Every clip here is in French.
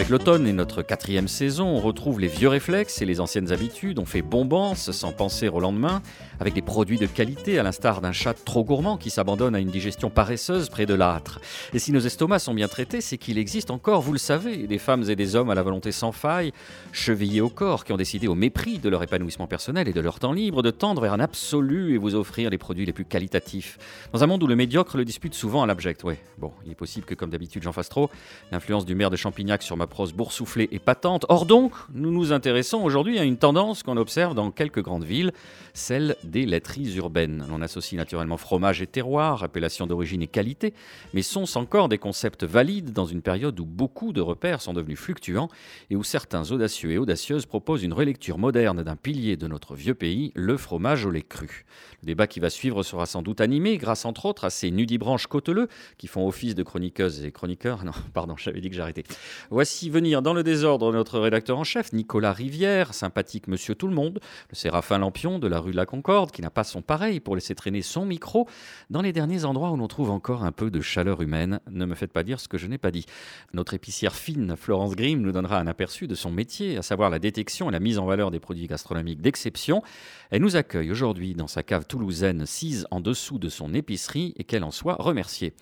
Avec l'automne et notre quatrième saison, on retrouve les vieux réflexes et les anciennes habitudes. On fait bombance sans penser au lendemain, avec des produits de qualité, à l'instar d'un chat trop gourmand qui s'abandonne à une digestion paresseuse près de l'âtre. Et si nos estomacs sont bien traités, c'est qu'il existe encore, vous le savez, des femmes et des hommes à la volonté sans faille, chevillés au corps, qui ont décidé au mépris de leur épanouissement personnel et de leur temps libre de tendre vers un absolu et vous offrir les produits les plus qualitatifs. Dans un monde où le médiocre le dispute souvent à l'abject, ouais. Bon, il est possible que comme d'habitude j'en fasse trop. L'influence du maire de Champignac sur ma prose boursouflée et patente. Or donc, nous nous intéressons aujourd'hui à une tendance qu'on observe dans quelques grandes villes, celle des laiteries urbaines. On associe naturellement fromage et terroir, appellation d'origine et qualité, mais sont-ce encore des concepts valides dans une période où beaucoup de repères sont devenus fluctuants et où certains audacieux et audacieuses proposent une relecture moderne d'un pilier de notre vieux pays, le fromage au lait cru? Le débat qui va suivre sera sans doute animé grâce entre autres à ces nudibranches côteleux qui font office de chroniqueuses et chroniqueurs. Non, pardon, j'avais dit que j'arrêtais. Voici venir dans le désordre notre rédacteur en chef, Nicolas Rivière, sympathique monsieur tout le monde, le Séraphin Lampion de la rue de la Concorde, qui n'a pas son pareil pour laisser traîner son micro dans les derniers endroits où l'on trouve encore un peu de chaleur humaine. Ne me faites pas dire ce que je n'ai pas dit. Notre épicière fine, Florence Grimm, nous donnera un aperçu de son métier, à savoir la détection et la mise en valeur des produits gastronomiques d'exception. Elle nous accueille aujourd'hui dans sa cave toulousaine, sise en dessous de son épicerie, et qu'elle en soit remerciée.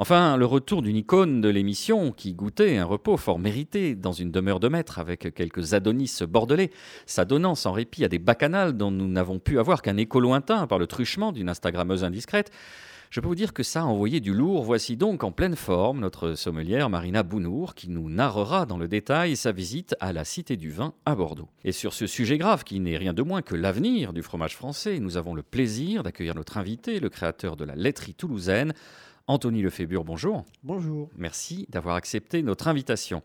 Enfin, le retour d'une icône de l'émission qui goûtait un repos fort mérité dans une demeure de maître avec quelques Adonis bordelais, s'adonnant sans répit à des bacchanales dont nous n'avons pu avoir qu'un écho lointain par le truchement d'une Instagrammeuse indiscrète. Je peux vous dire que ça a envoyé du lourd. Voici donc en pleine forme notre sommelière Marina Bounour qui nous narrera dans le détail sa visite à la Cité du Vin à Bordeaux. Et sur ce sujet grave qui n'est rien de moins que l'avenir du fromage français, nous avons le plaisir d'accueillir notre invité, le créateur de la laiterie toulousaine, Anthony Lefébure, bonjour. Bonjour. Merci d'avoir accepté notre invitation.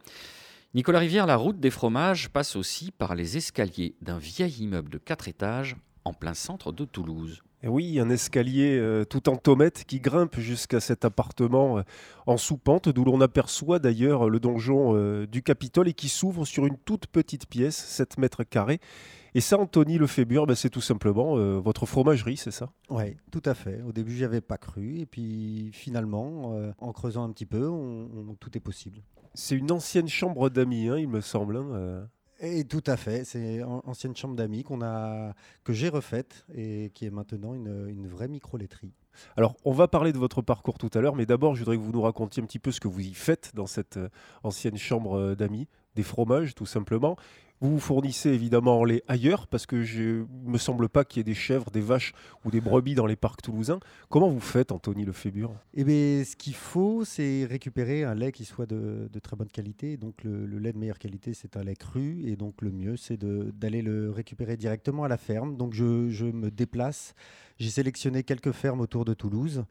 Nicolas Rivière, la route des fromages passe aussi par les escaliers d'un vieil immeuble de 4 étages en plein centre de Toulouse. Et oui, un escalier euh, tout en tomette qui grimpe jusqu'à cet appartement euh, en sous-pente, d'où l'on aperçoit d'ailleurs le donjon euh, du Capitole et qui s'ouvre sur une toute petite pièce, 7 mètres carrés. Et ça, Anthony Lefébure, ben, c'est tout simplement votre fromagerie, c'est ça? Oui, tout à fait. Au début, j'y avais pas cru. Et puis finalement, en creusant un petit peu, tout est possible. C'est une ancienne chambre d'amis, hein, il me semble. Hein, et tout à fait, c'est une ancienne chambre d'amis qu'on a, que j'ai refaite et qui est maintenant une, une vraie micro-laiterie. Alors, on va parler de votre parcours tout à l'heure, mais d'abord, je voudrais que vous nous racontiez un petit peu ce que vous y faites dans cette euh, ancienne chambre euh, d'amis, des fromages tout simplement, vous fournissez évidemment en lait ailleurs parce que je me semble pas qu'il y ait des chèvres, des vaches ou des brebis dans les parcs toulousains. Comment vous faites, Anthony Lefébure Eh bien, ce qu'il faut, c'est récupérer un lait qui soit de, très bonne qualité. Donc, le, lait de meilleure qualité, c'est un lait cru. Et donc, le mieux, c'est d'aller le récupérer directement à la ferme. Donc, je me déplace. J'ai sélectionné quelques fermes autour de Toulouse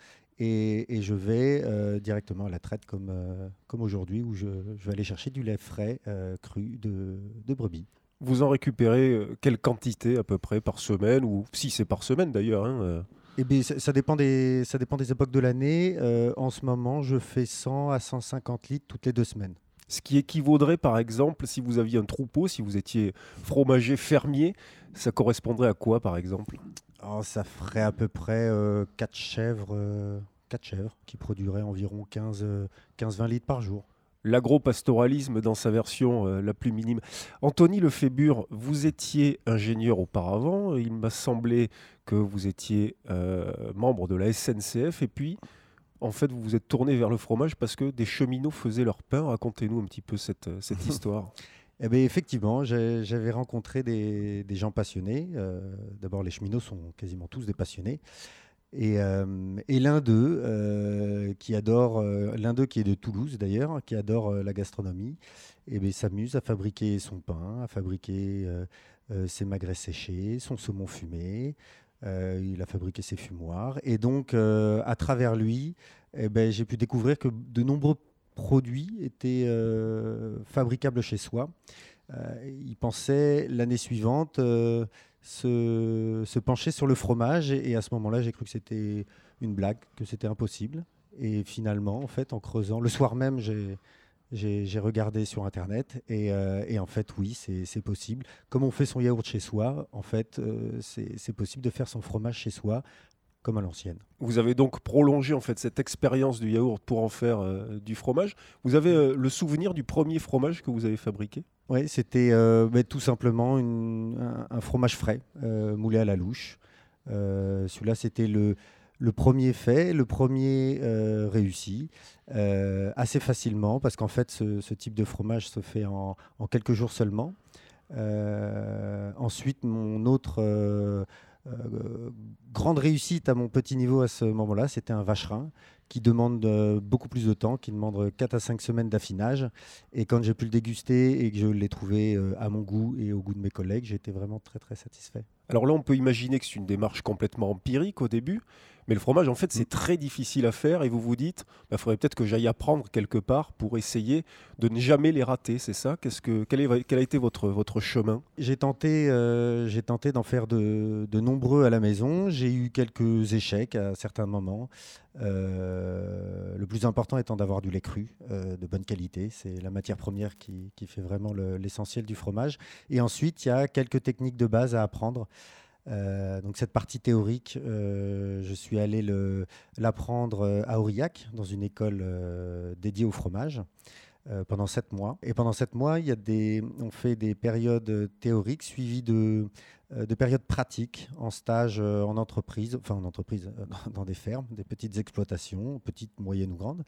et, je vais euh, directement à la traite comme, euh, comme aujourd'hui où je, vais aller chercher du lait frais euh, cru de, brebis. Vous en récupérez quelle quantité à peu près par semaine ou si c'est par semaine d'ailleurs hein, eh bien, ça, dépend des, ça dépend des époques de l'année. en ce moment, je fais 100 à 150 litres toutes les deux semaines. Ce qui équivaudrait par exemple, si vous aviez un troupeau, si vous étiez fromager fermier, ça correspondrait à quoi par exemple? Oh, Ça ferait à peu près 4 chèvres chèvres qui produiraient environ 15-20 litres par jour. L'agro-pastoralisme dans sa version euh, la plus minime. Anthony Lefébure, vous étiez ingénieur auparavant. Il m'a semblé que vous étiez euh, membre de la SNCF et puis en fait, vous vous êtes tourné vers le fromage parce que des cheminots faisaient leur pain. Racontez-nous un petit peu cette, euh, cette histoire. Eh bien, effectivement, j'avais rencontré des, gens passionnés. D'abord, les cheminots sont quasiment tous des passionnés. Et, euh, et l'un d'eux, euh, qui adore, euh, l'un d'eux qui est de Toulouse d'ailleurs, qui adore la gastronomie, et eh s'amuse à fabriquer son pain, à fabriquer ses magrets séchés, son saumon fumé. il a fabriqué ses fumoirs. Et donc, à travers lui, eh ben, j'ai pu découvrir que de nombreux produits étaient fabricables chez soi. il pensait l'année suivante se, pencher sur le fromage. Et, à ce moment-là, j'ai cru que c'était une blague, que c'était impossible. Et finalement, en fait, en creusant, le soir même, j'ai j'ai regardé sur Internet et, euh, et en fait, oui, c'est possible. Comme on fait son yaourt chez soi, en fait, euh, c'est possible de faire son fromage chez soi comme à l'ancienne. Vous avez donc prolongé en fait cette expérience du yaourt pour en faire euh, du fromage. Vous avez le souvenir du premier fromage que vous avez fabriqué? Oui, c'était ben, tout simplement un, fromage frais, moulé à la louche. Celui-là, c'était le, premier fait, le premier euh, réussi euh, assez facilement parce qu'en fait ce, type de fromage se fait en, quelques jours seulement. Euh, ensuite, mon autre grande réussite à mon petit niveau à ce moment-là, c'était un vacherin qui demande beaucoup plus de temps, qui demande 4 à 5 semaines d'affinage. Et quand j'ai pu le déguster et que je l'ai trouvé à mon goût et au goût de mes collègues, été vraiment très très satisfait. Alors là, on peut imaginer que c'est une démarche complètement empirique au début, mais le fromage, en fait, c'est mm. très difficile à faire et vous vous dites, il bah, faudrait peut-être que j'aille apprendre quelque part pour essayer de ne jamais les rater, c'est ça? Qu'est-ce que, quel, est, quel, a été votre, votre chemin? J'ai tenté, euh, j'ai tenté d'en faire de, de, nombreux à la maison. J'ai eu quelques échecs à certains moments. Euh, le plus important étant d'avoir du lait cru euh, de bonne qualité. C'est la matière première qui, qui fait vraiment l'essentiel du fromage. Et ensuite, il y a quelques techniques de base à apprendre. Euh, donc cette partie théorique, euh, je suis allé l'apprendre euh, à Aurillac, dans une école dédiée au fromage, pendant sept mois. Et pendant sept mois, il y a des, on fait des périodes théoriques suivies de, de périodes pratiques en stage en entreprise, enfin en entreprise, dans des fermes, des petites exploitations, petites, moyennes ou grandes.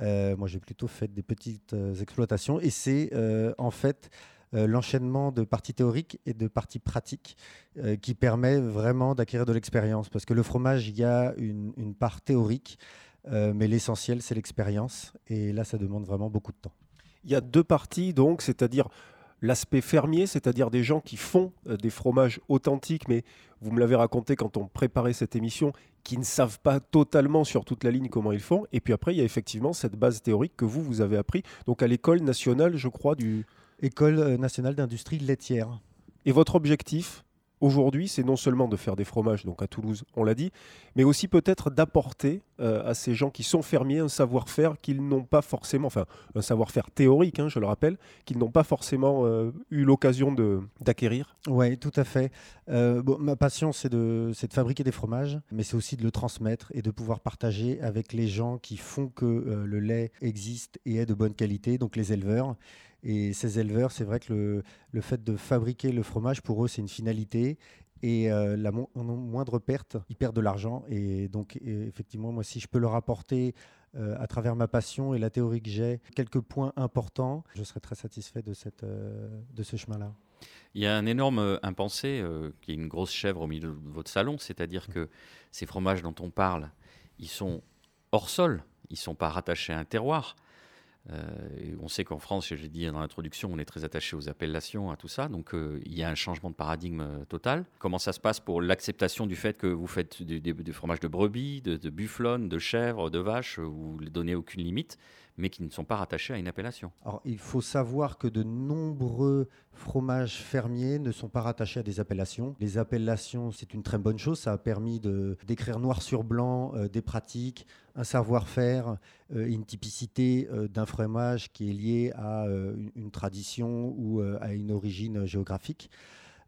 moi, j'ai plutôt fait des petites exploitations. Et c'est en fait l'enchaînement de parties théoriques et de parties pratiques euh, qui permet vraiment d'acquérir de l'expérience. Parce que le fromage, il y a une, part théorique, euh, mais l'essentiel, c'est l'expérience. Et là, ça demande vraiment beaucoup de temps. Il y a deux parties, donc, c'est-à-dire l'aspect fermier, c'est-à-dire des gens qui font des fromages authentiques, mais vous me l'avez raconté quand on préparait cette émission, qui ne savent pas totalement sur toute la ligne comment ils font. Et puis après, il y a effectivement cette base théorique que vous, vous avez appris, donc à l'école nationale, je crois, du... École euh, nationale d'industrie laitière. Et votre objectif aujourd'hui, c'est non seulement de faire des fromages, donc à Toulouse, on l'a dit, mais aussi peut-être d'apporter euh, à ces gens qui sont fermiers un savoir-faire qu'ils n'ont pas forcément, enfin un savoir-faire théorique, hein, je le rappelle, qu'ils n'ont pas forcément euh, eu l'occasion d'acquérir. Oui, tout à fait. bon, ma passion, c'est de, de fabriquer des fromages, mais c'est aussi de le transmettre et de pouvoir partager avec les gens qui font que le lait existe et est de bonne qualité, donc les éleveurs. Et ces éleveurs, c'est vrai que le, le, fait de fabriquer le fromage, pour eux, c'est une finalité. Et euh, la moindre perte, ils perdent de l'argent. Et donc, effectivement, moi, si je peux leur apporter, euh, à travers ma passion et la théorie que j'ai, quelques points importants, je serais très satisfait de, cette, euh, de ce chemin-là. Il y a un énorme impensé qui est une grosse chèvre au milieu de votre salon, c'est-à-dire que ces fromages dont on parle, ils sont hors sol, ils ne sont pas rattachés à un terroir. Euh, on sait qu'en France, j'ai dit dans l'introduction, on est très attaché aux appellations, à tout ça. Donc euh, il y a un changement de paradigme euh, total. Comment ça se passe pour l'acceptation du fait que vous faites du, fromage de brebis, de, de bufflonne, de chèvre, de vache, vous ne donnez aucune limite? Mais qui ne sont pas rattachés à une appellation. Alors, il faut savoir que de nombreux fromages fermiers ne sont pas rattachés à des appellations. Les appellations, c'est une très bonne chose. Ça a permis de, d'écrire noir sur blanc euh, des pratiques, un savoir-faire, euh, une typicité euh, d'un fromage qui est lié à une, tradition ou à une origine géographique.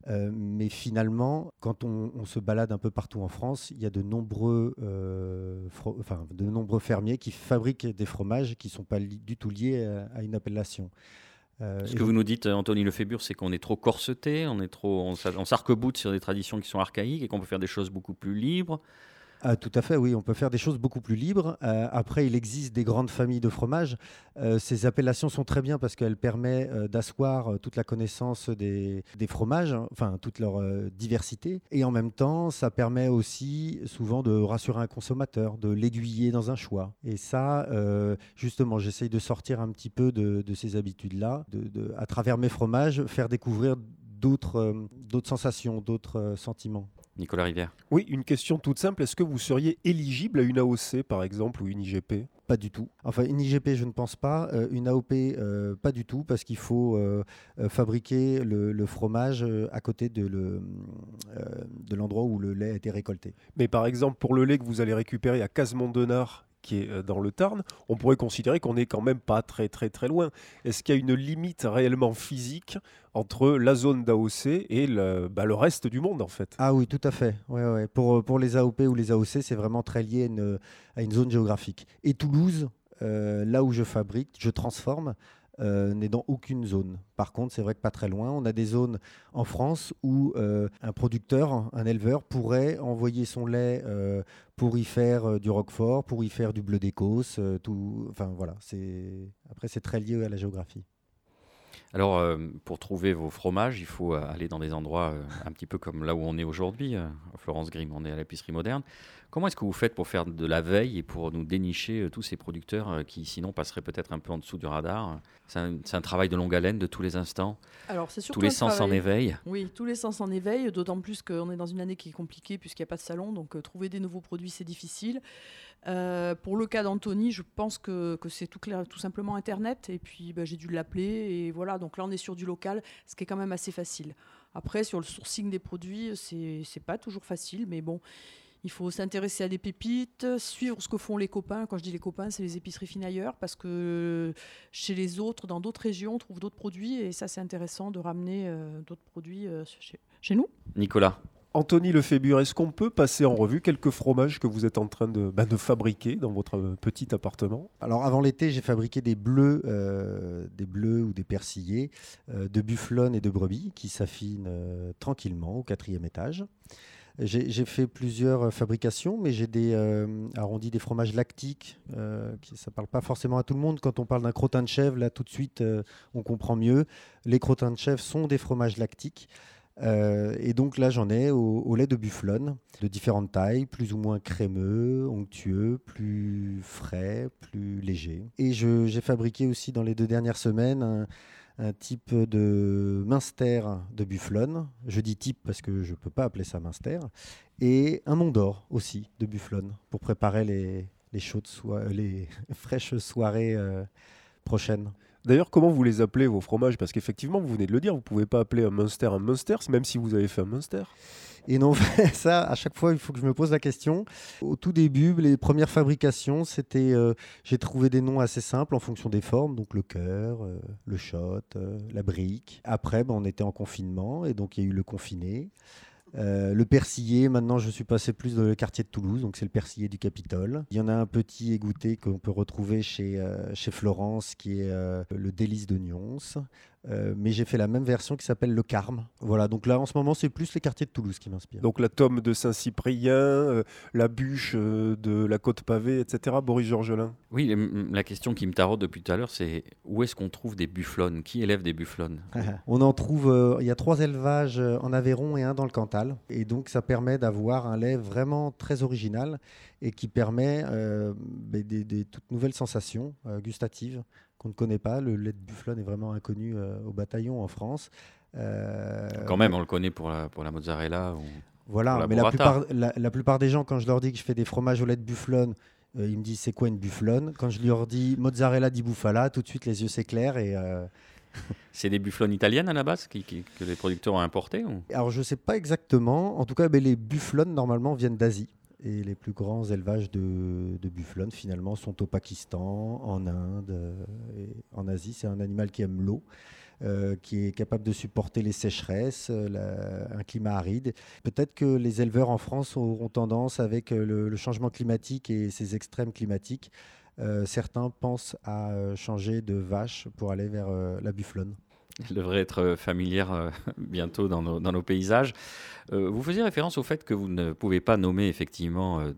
Euh, mais finalement, quand on, se balade un peu partout en France, il y a de nombreux, euh, enfin, de nombreux fermiers qui fabriquent des fromages qui ne sont pas du tout liés à, une appellation. Euh, Ce que vous nous dites, Anthony Lefébure, c'est qu'on est trop corseté, on est trop, on, on s'arc-boute sur des traditions qui sont archaïques et qu'on peut faire des choses beaucoup plus libres. Ah, tout à fait, oui, on peut faire des choses beaucoup plus libres. Euh, après, il existe des grandes familles de fromages. Euh, ces appellations sont très bien parce qu'elles permettent euh, d'asseoir toute la connaissance des, fromages, hein, enfin toute leur diversité. Et en même temps, ça permet aussi souvent de rassurer un consommateur, de l'aiguiller dans un choix. Et ça, justement, j'essaye de sortir un petit peu de, ces habitudes-là, de, à travers mes fromages, faire découvrir d'autres sensations, d'autres sentiments. Nicolas Rivière. Oui, une question toute simple. Est-ce que vous seriez éligible à une AOC, par exemple, ou une IGP Pas du tout. Enfin, une IGP, je ne pense pas. Euh, une AOP, euh, pas du tout, parce qu'il faut euh, fabriquer le, fromage à côté de, le, de l'endroit où le lait a été récolté. Mais par exemple, pour le lait que vous allez récupérer à Casemont-Denard, qui est dans le Tarn, on pourrait considérer qu'on n'est quand même pas très très très loin. Est-ce qu'il y a une limite réellement physique entre la zone d'AOC et le, bah, le, reste du monde en fait? Ah oui, tout à fait. Ouais, ouais. Pour, pour les AOP ou les AOC, c'est vraiment très lié à une, à une, zone géographique. Et Toulouse, euh, là où je fabrique, je transforme, euh, n'est dans aucune zone. Par contre, c'est vrai que pas très loin, on a des zones en France où euh, un producteur, un éleveur pourrait envoyer son lait pour y faire du roquefort, pour y faire du bleu d'Écosse, tout. Enfin voilà, après c'est très lié à la géographie. Alors, euh, pour trouver vos fromages, il faut euh, aller dans des endroits euh, un petit peu comme là où on est aujourd'hui, Florence Grimm, on est à l'épicerie moderne. Comment est-ce que vous faites pour faire de la veille et pour nous dénicher tous ces producteurs qui sinon passeraient peut-être un peu en dessous du radar? C'est un, travail de longue haleine de tous les instants Alors, c'est Tous les sens en éveil Oui, tous les sens en éveil, d'autant plus qu'on est dans une année qui est compliquée puisqu'il n'y a pas de salon, donc trouver des nouveaux produits, c'est difficile. Euh, pour le cas d'Anthony, je pense que, c'est tout, simplement Internet. Et puis, bah, j'ai dû l'appeler. Et voilà, donc là, on est sur du local, ce qui est quand même assez facile. Après, sur le sourcing des produits, c'est pas toujours facile. Mais bon, il faut s'intéresser à des pépites, suivre ce que font les copains. Quand je dis les copains, c'est les épiceries fines ailleurs. Parce que chez les autres, dans d'autres régions, on trouve d'autres produits. Et ça, c'est intéressant de ramener euh, d'autres produits euh, chez nous. Nicolas Anthony Lefébure, est-ce qu'on peut passer en revue quelques fromages que vous êtes en train de, bah, fabriquer dans votre petit appartement? Alors avant l'été, j'ai fabriqué des bleus, euh, des bleus ou des persillés euh, de bufflonne et de brebis qui s'affinent euh, tranquillement au quatrième étage. J'ai fait plusieurs fabrications, mais j'ai des arrondis des fromages lactiques. Qui, ça parle pas forcément à tout le monde. Quand on parle d'un crottin de chèvre, là tout de suite, on comprend mieux. Les crottins de chèvre sont des fromages lactiques. Euh, et donc là, j'en ai au, lait de bufflonne, de différentes tailles, plus ou moins crémeux, onctueux, plus frais, plus léger. Et j'ai fabriqué aussi dans les deux dernières semaines un, type de minster de bufflonne. Je dis type parce que je ne peux pas appeler ça minster. Et un mont d'or aussi de bufflonne pour préparer les, les, chaudes les fraîches soirées euh, prochaines. D'ailleurs, comment vous les appelez vos fromages? Parce qu'effectivement, vous venez de le dire, vous pouvez pas appeler un Munster un Munster, même si vous avez fait un Munster. Et non, ça, à chaque fois, il faut que je me pose la question. Au tout début, les premières fabrications, c'était, euh, j'ai trouvé des noms assez simples en fonction des formes, donc le cœur, euh, le shot, euh, la brique. Après, ben, on était en confinement et donc il y a eu le confiné. Euh, le persillé, maintenant je suis passé plus dans le quartier de Toulouse, donc c'est le persillé du Capitole. Il y en a un petit égoutté qu'on peut retrouver chez, euh, chez Florence qui est euh, le délice de Nyons. Euh, mais j'ai fait la même version qui s'appelle le Carme. Voilà, donc là en ce moment c'est plus les quartiers de Toulouse qui m'inspirent. Donc la tome de Saint-Cyprien, euh, la bûche euh, de la côte pavée, etc. Boris Georgelin. Oui, la question qui me taraude depuis tout à l'heure, c'est où est-ce qu'on trouve des bufflonnes Qui élève des bufflonnes On en trouve, il y a trois élevages en Aveyron et un dans le Cantal. Et donc ça permet d'avoir un lait vraiment très original et qui permet des, des, toutes nouvelles sensations gustatives qu'on ne connaît pas. Le lait de bufflon est vraiment inconnu euh, au bataillon en France. Euh, quand même, on le connaît pour la, pour la mozzarella. Ou voilà, mais la plupart, la, plupart, des gens, quand je leur dis que je fais des fromages au lait de bufflon, euh, ils me disent c'est quoi une bufflone Quand je leur dis mozzarella di bufala, tout de suite les yeux s'éclairent et. C'est des bufflones italiennes à la base qui, que les producteurs ont importées Alors je ne sais pas exactement. En tout cas, les bufflones normalement viennent d'Asie. Et les plus grands élevages de, de bufflone, finalement, sont au Pakistan, en Inde, euh, et en Asie. C'est un animal qui aime l'eau. Euh, qui est capable de supporter les sécheresses, euh, un climat aride. Peut-être que les éleveurs en France auront tendance, avec le, changement climatique et ces extrêmes climatiques, certains pensent à changer de vache pour aller vers la bufflone. Elle devrait être familière bientôt dans nos, paysages. Euh, vous faisiez référence au fait que vous ne pouvez pas nommer effectivement euh,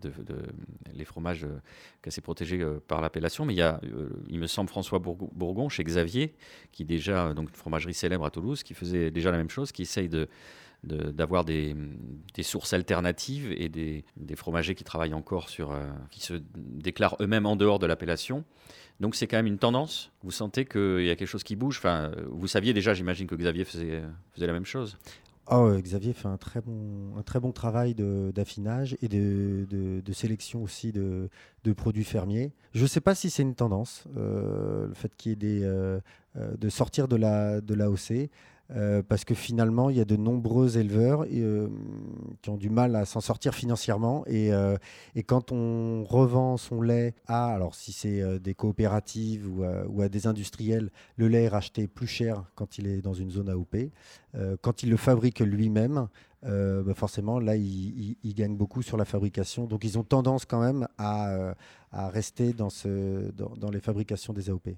les fromages euh, assez protégés par l'appellation, mais il y a, il me semble, François Bourgon chez Xavier, qui déjà, donc une fromagerie célèbre à Toulouse, qui faisait déjà la même chose, qui essaye de d'avoir des, des, sources alternatives et des, des, fromagers qui travaillent encore sur, qui se déclarent eux-mêmes en dehors de l'appellation. Donc c'est quand même une tendance. Vous sentez qu'il y a quelque chose qui bouge. Enfin, vous saviez déjà, j'imagine que Xavier faisait, faisait la même chose. Oh, Xavier fait un très bon, un très bon travail d'affinage et de, de, sélection aussi de, de, produits fermiers. Je ne sais pas si c'est une tendance, le fait qu'il ait des, de sortir de la, de l'AOC. Euh, parce que finalement, il y a de nombreux éleveurs euh, qui ont du mal à s'en sortir financièrement. Euh, et, quand on revend son lait à, alors si c'est des coopératives ou à, des industriels, le lait est racheté plus cher quand il est dans une zone AOP. quand il le fabrique lui-même, bah forcément, là, il, gagne beaucoup sur la fabrication. Donc, ils ont tendance quand même à, rester dans, les fabrications des AOP.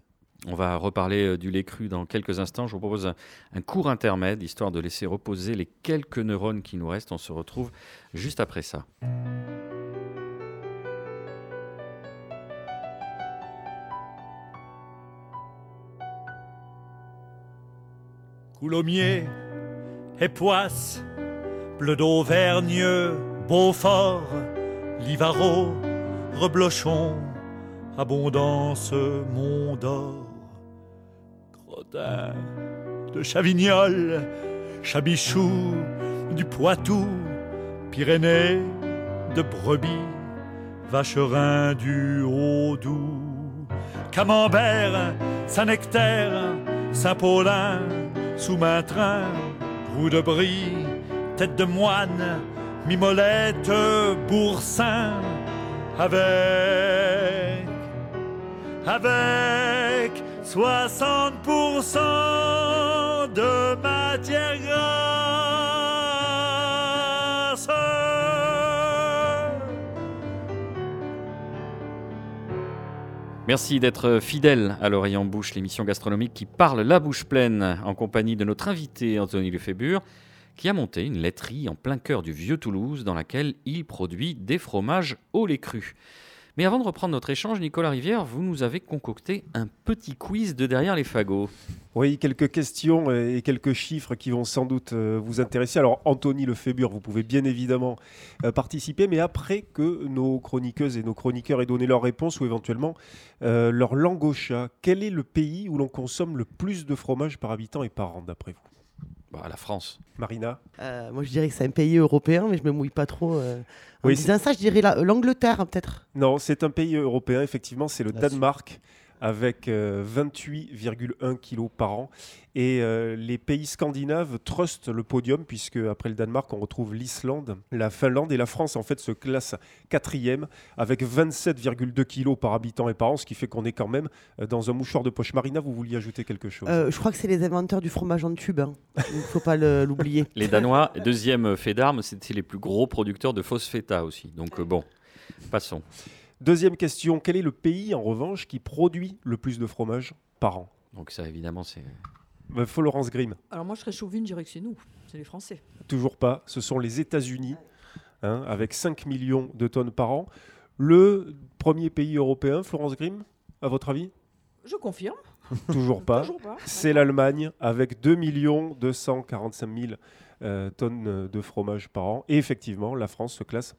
On va reparler euh, du lait cru dans quelques instants. Je vous propose un, court intermède, histoire de laisser reposer les quelques neurones qui nous restent. On se retrouve juste après ça. Coulommiers, Époisse, Bleu d'Auvergne, Beaufort, Livaro, Reblochon, abondance, Mont d'Or de Chavignol, Chabichou, du Poitou, Pyrénées, de Brebis, Vacherin du Haut-Doubs, Camembert, Saint-Nectaire, Saint-Paulin, Sous-Maintrin, Roue de Brie, Tête de Moine, Mimolette, Boursin, avec, avec 60% de matière grasse. Merci d'être fidèle à l'Oreille en Bouche, l'émission gastronomique qui parle la bouche pleine en compagnie de notre invité Anthony Lefébure qui a monté une laiterie en plein cœur du vieux Toulouse dans laquelle il produit des fromages au lait cru. Mais avant de reprendre notre échange, Nicolas Rivière, vous nous avez concocté un petit quiz de derrière les fagots. Oui, quelques questions et quelques chiffres qui vont sans doute euh, vous intéresser. Alors, Anthony Lefébure, vous pouvez bien évidemment euh, participer, mais après que nos chroniqueuses et nos chroniqueurs aient donné leurs réponses ou éventuellement euh, leur langue au chat, quel est le pays où l'on consomme le plus de fromage par habitant et par an, d'après vous? Bah, la France. Marina Moi, je dirais que c'est un pays européen, mais je me mouille pas trop. En oui, disant ça, je dirais l'Angleterre, peut-être. Non, c'est un pays européen, effectivement, c'est le Danemark avec 28,1 euh, kg par an. Et euh, les pays scandinaves trustent le podium, puisque après le Danemark, on retrouve l'Islande, la Finlande et la France, en fait, se classe quatrième avec 27,2 kg par habitant et par an, ce qui fait qu'on est quand même euh, dans un mouchoir de poche. Marina, vous vouliez ajouter quelque chose? Je crois que c'est les inventeurs du fromage en tube. Hein. Il ne faut pas l'oublier. les Danois, deuxième fait d'armes, c'était les plus gros producteurs de fausses feta aussi. Donc bon, passons. Deuxième question, quel est le pays en revanche qui produit le plus de fromage par an? Donc ça évidemment c'est... Faut Laurence Grimm. Alors moi je serais chauvine, je dirais que c'est nous, c'est les Français. Toujours pas, ce sont les États-Unis, hein, avec 5 millions de tonnes par an. Le premier pays européen, Florence Grimm, à votre avis? Je confirme. Toujours pas. pas. C'est l'Allemagne avec 2 245 000 euh, tonnes de fromage par an. Et effectivement, la France se classe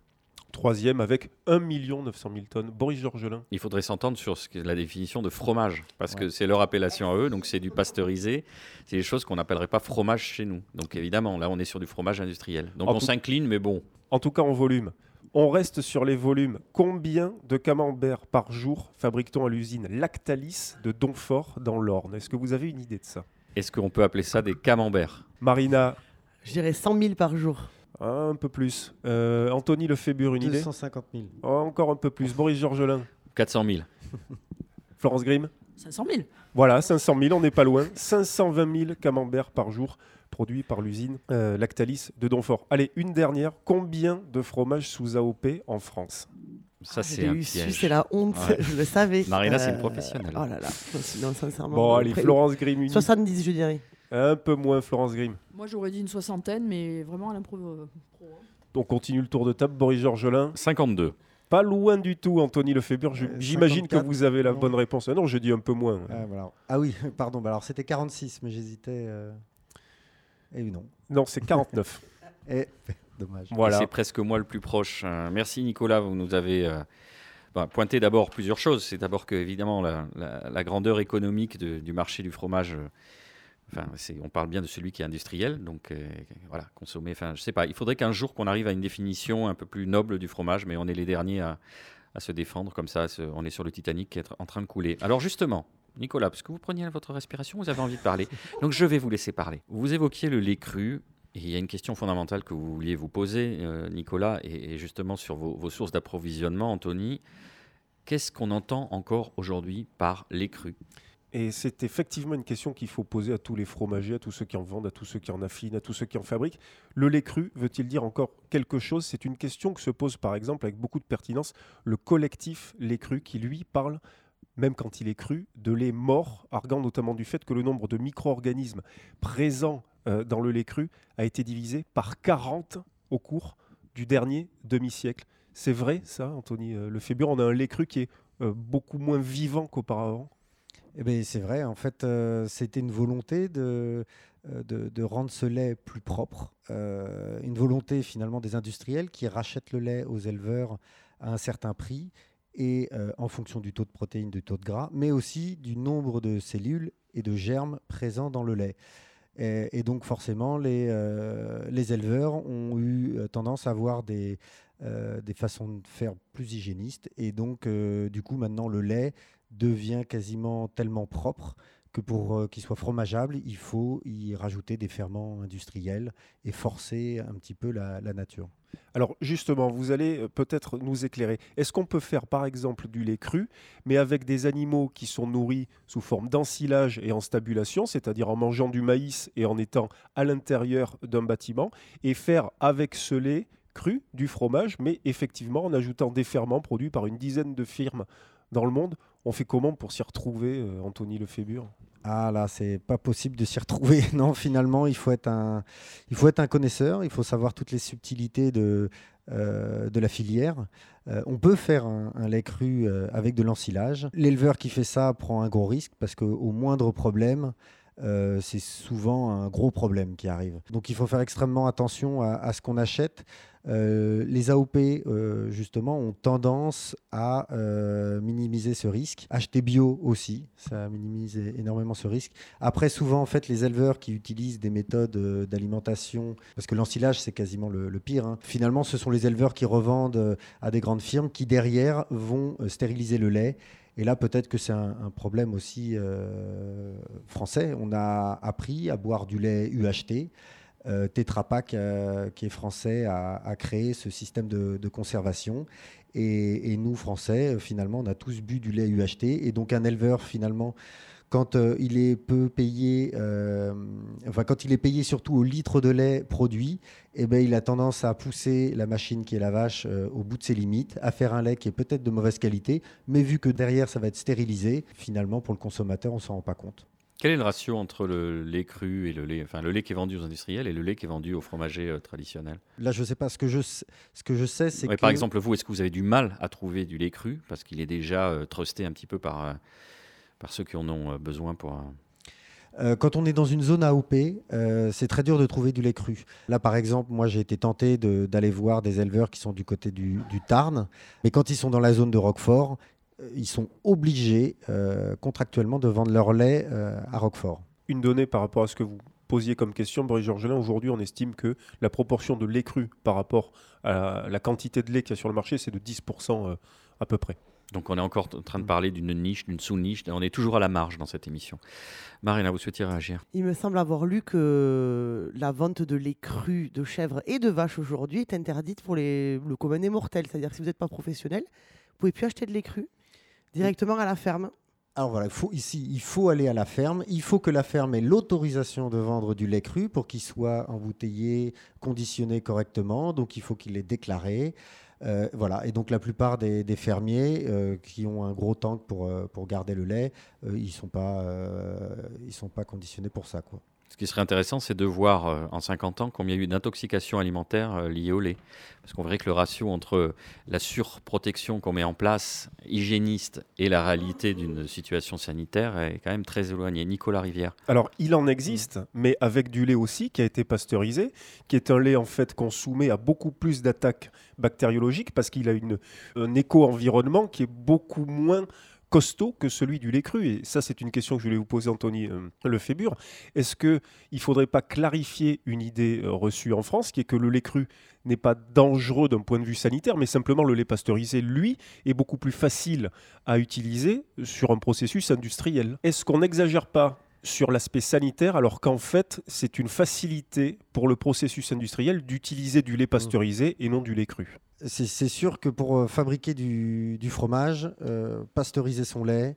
Troisième avec 1 900 000 tonnes. Boris Georgelin. Il faudrait s'entendre sur ce la définition de fromage, parce que c'est leur appellation à eux, donc c'est du pasteurisé. C'est des choses qu'on n'appellerait pas fromage chez nous. Donc évidemment, là, on est sur du fromage industriel. Donc on s'incline, mais bon. En tout cas, en volume. On reste sur les volumes. Combien de camembert par jour fabrique-t-on à l'usine Lactalis de Donfort dans l'Orne? Est-ce que vous avez une idée de ça? Est-ce qu'on peut appeler ça des camemberts? Marina Je dirais 100 000 par jour. Un peu plus. Euh, Anthony Lefébure, une 250 000. idée Encore un peu plus. Boris Georgelin 400 000. Florence Grimm 500 000. Voilà, 500 000, on n'est pas loin. 520 000 camemberts par jour produits par l'usine euh, Lactalis de Donfort. Allez, une dernière. Combien de fromages sous AOP en France? Ça, ah, c'est un C'est la honte, je le savais. Marina, c'est une euh, professionnelle. Oh là là, non, sincèrement. Bon, allez, Florence Grimm. 70, je dirais. Un peu moins, Florence Grimm. Moi, j'aurais dit une soixantaine, mais vraiment à l'impro. Euh, hein. On continue le tour de table. Boris Georgelin. 52. Pas loin du tout, Anthony Lefebvre. Euh, j'imagine que vous avez la bonne réponse. Ah non, je dis un peu moins. Ah, ah oui, pardon. Bah alors c'était 46, mais j'hésitais. Et euh, eh non. Non, c'est 49. Et dommage. Voilà. C'est presque moi le plus proche. Merci Nicolas, vous nous avez. Bah, pointé d'abord plusieurs choses. C'est d'abord que, évidemment, la, grandeur économique du marché du fromage Enfin, on parle bien de celui qui est industriel, donc euh, voilà, consommer. Enfin, je sais pas. Il faudrait qu'un jour qu'on arrive à une définition un peu plus noble du fromage, mais on est les derniers à, se défendre comme ça. On est sur le Titanic qui est en train de couler. Alors justement, Nicolas, parce que vous preniez votre respiration, vous avez envie de parler. Donc je vais vous laisser parler. Vous évoquiez le lait cru. Et il y a une question fondamentale que vous vouliez vous poser, euh, Nicolas, et, justement sur vos, sources d'approvisionnement, Anthony. Qu'est-ce qu'on entend encore aujourd'hui par lait cru? Et c'est effectivement une question qu'il faut poser à tous les fromagers, à tous ceux qui en vendent, à tous ceux qui en affinent, à tous ceux qui en fabriquent. Le lait cru veut-il dire encore quelque chose? C'est une question que se pose par exemple avec beaucoup de pertinence le collectif lait cru qui lui parle même quand il est cru, de lait mort, arguant notamment du fait que le nombre de micro-organismes présents euh, dans le lait cru a été divisé par 40 au cours du dernier demi-siècle. C'est vrai ça, Anthony euh, Lefébure On a un lait cru qui est euh, beaucoup moins vivant qu'auparavant? Eh ben, c'est vrai, en fait, c'était une volonté de, de, rendre ce lait plus propre, une volonté finalement des industriels qui rachètent le lait aux éleveurs à un certain prix et euh, en fonction du taux de protéines, du taux de gras, mais aussi du nombre de cellules et de germes présents dans le lait. Et, donc forcément, les, euh, les, éleveurs ont eu euh, tendance à avoir des, des façons de faire plus hygiénistes. Et donc, du coup, maintenant, le lait devient quasiment tellement propre que pour qu'il soit fromageable, il faut y rajouter des ferments industriels et forcer un petit peu la nature. Alors justement, vous allez euh, peut-être nous éclairer. Est-ce qu'on peut faire par exemple du lait cru, mais avec des animaux qui sont nourris sous forme d'ensilage et en stabulation, c'est-à-dire en mangeant du maïs et en étant à l'intérieur d'un bâtiment, et faire avec ce lait cru du fromage, mais effectivement en ajoutant des ferments produits par une dizaine de firmes dans le monde On fait comment pour s'y retrouver, euh, Anthony Lefébure ah là, c'est pas possible de s'y retrouver. Non, finalement, il faut, être un, il faut être un connaisseur, il faut savoir toutes les subtilités de, euh, de la filière. Euh, on peut faire un, lait cru avec de l'ensilage. L'éleveur qui fait ça prend un gros risque parce qu'au moindre problème, c'est souvent un gros problème qui arrive. Donc il faut faire extrêmement attention à ce qu'on achète. Euh, les AOP, euh, justement, ont tendance à euh, minimiser ce risque. Acheter bio aussi, ça minimise énormément ce risque. Après, souvent, en fait, les éleveurs qui utilisent des méthodes d'alimentation, parce que l'ensilage, c'est quasiment le, pire, hein. finalement, ce sont les éleveurs qui revendent à des grandes firmes qui, derrière, vont stériliser le lait. Et là, peut-être que c'est un, problème aussi français. On a appris à boire du lait UHT. Euh, Tetra Pak, euh, qui est français, a, créé ce système de, conservation. Et, nous, Français, euh, finalement, on a tous bu du lait UHT. Et donc, un éleveur, finalement, quand il est peu payé, enfin quand il est payé surtout au litre de lait produit, eh ben, il a tendance à pousser la machine qui est la vache au bout de ses limites, à faire un lait qui est peut-être de mauvaise qualité, mais vu que derrière ça va être stérilisé, finalement pour le consommateur on s'en rend pas compte. Quel est le ratio entre le lait cru et le lait, enfin le lait qui est vendu aux industriels et le lait qui est vendu aux fromagers euh, traditionnels? Là, je ne sais pas. Ce que je, ce que je sais, c'est que. Par exemple, vous, est-ce que vous avez du mal à trouver du lait cru? Parce qu'il est déjà euh, trusté un petit peu par, euh, par ceux qui en ont besoin pour. quand on est dans une zone AOP, c'est très dur de trouver du lait cru. Là, par exemple, moi, j'ai été tenté d'aller voir des éleveurs qui sont du côté du, du, Tarn, mais quand ils sont dans la zone de Roquefort, ils sont obligés euh, contractuellement de vendre leur lait euh, à Roquefort. Une donnée par rapport à ce que vous posiez comme question, Boris Georgelin, aujourd'hui on estime que la proportion de lait cru par rapport à la quantité de lait qu'il y a sur le marché, c'est de 10% euh, à peu près. Donc on est encore en train de parler d'une niche, d'une sous-niche. On est toujours à la marge dans cette émission. Marina, vous souhaitiez réagir? Il me semble avoir lu que la vente de lait cru de chèvre et de vache aujourd'hui est interdite pour les, le commun des mortels. C'est-à-dire que si vous n'êtes pas professionnel, vous pouvez plus acheter de lait cru directement à la ferme alors voilà, il faut, ici, il faut aller à la ferme. Il faut que la ferme ait l'autorisation de vendre du lait cru pour qu'il soit embouteillé, conditionné correctement. Donc il faut qu'il ait déclaré. Euh, voilà. Et donc la plupart des, fermiers euh, qui ont un gros tank pour, euh, pour garder le lait, ils sont, pas, sont pas conditionnés pour ça. Quoi. Ce qui serait intéressant, c'est de voir euh, en 50 ans combien il y a eu d'intoxication alimentaire euh, liée au lait. Parce qu'on verrait que le ratio entre la surprotection qu'on met en place, hygiéniste, et la réalité d'une situation sanitaire est quand même très éloigné. Nicolas Rivière. Alors, il en existe, mais avec du lait aussi qui a été pasteurisé, qui est un lait en fait qu'on soumet à beaucoup plus d'attaques bactériologiques parce qu'il a une, un éco-environnement qui est beaucoup moins costaud que celui du lait cru. Et ça, c'est une question que je voulais vous poser, Anthony euh. Est-ce qu'il ne faudrait pas clarifier une idée euh, reçue en France, qui est que le lait cru n'est pas dangereux d'un point de vue sanitaire, mais simplement le lait pasteurisé, lui, est beaucoup plus facile à utiliser sur un processus industriel? Est-ce qu'on n'exagère pas sur l'aspect sanitaire, alors qu'en fait, c'est une facilité pour le processus industriel d'utiliser du lait pasteurisé et non du lait cru. C'est sûr que pour euh, fabriquer du, du fromage, euh, pasteuriser son lait,